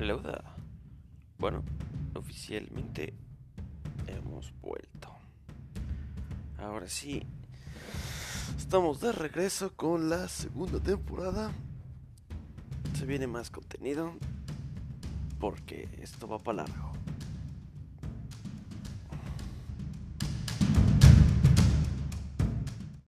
Hello there. Bueno, oficialmente hemos vuelto. Ahora sí, estamos de regreso con la segunda temporada. Se viene más contenido porque esto va para largo.